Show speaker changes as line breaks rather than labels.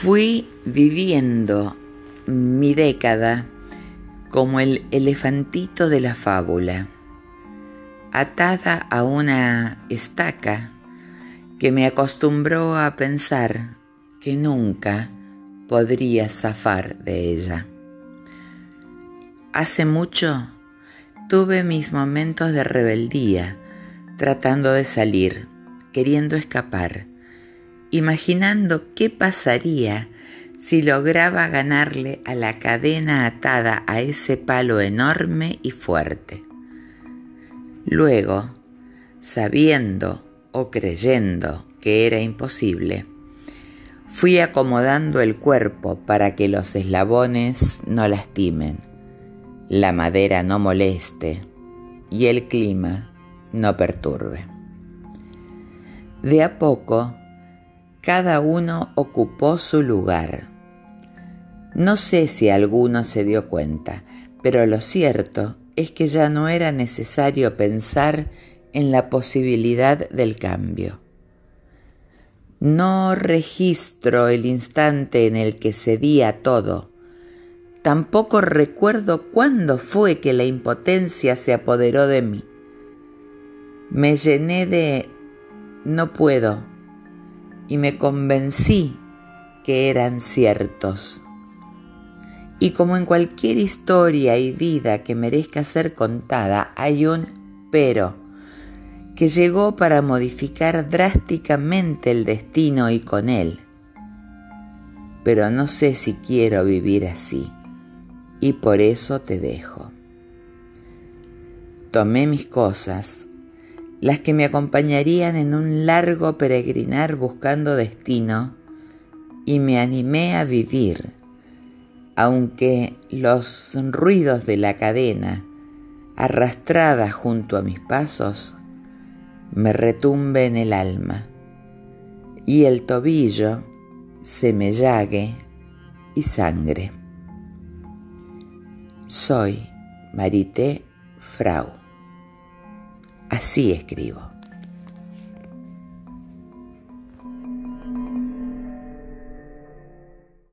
Fui viviendo mi década como el elefantito de la fábula, atada a una estaca que me acostumbró a pensar que nunca podría zafar de ella. Hace mucho tuve mis momentos de rebeldía, tratando de salir, queriendo escapar, imaginando qué pasaría si lograba ganarle a la cadena atada a ese palo enorme y fuerte. Luego, sabiendo o creyendo que era imposible, fui acomodando el cuerpo para que los eslabones no lastimen, la madera no moleste y el clima no perturbe. De a poco, cada uno ocupó su lugar. No sé si alguno se dio cuenta, pero lo cierto es que ya no era necesario pensar en la posibilidad del cambio. No registro el instante en el que cedía todo. Tampoco recuerdo cuándo fue que la impotencia se apoderó de mí. Me llené de no puedo y me convencí que eran ciertos. Y como en cualquier historia y vida que merezca ser contada, hay un pero que llegó para modificar drásticamente el destino y con él. Pero no sé si quiero vivir así, y por eso te dejo. Tomé mis cosas, las que me acompañarían en un largo peregrinar buscando destino, y me animé a vivir, aunque los ruidos de la cadena, arrastrada junto a mis pasos, me retumbe en el alma, y el tobillo se me llague y sangre. Soy Marité Frau. Así escribo.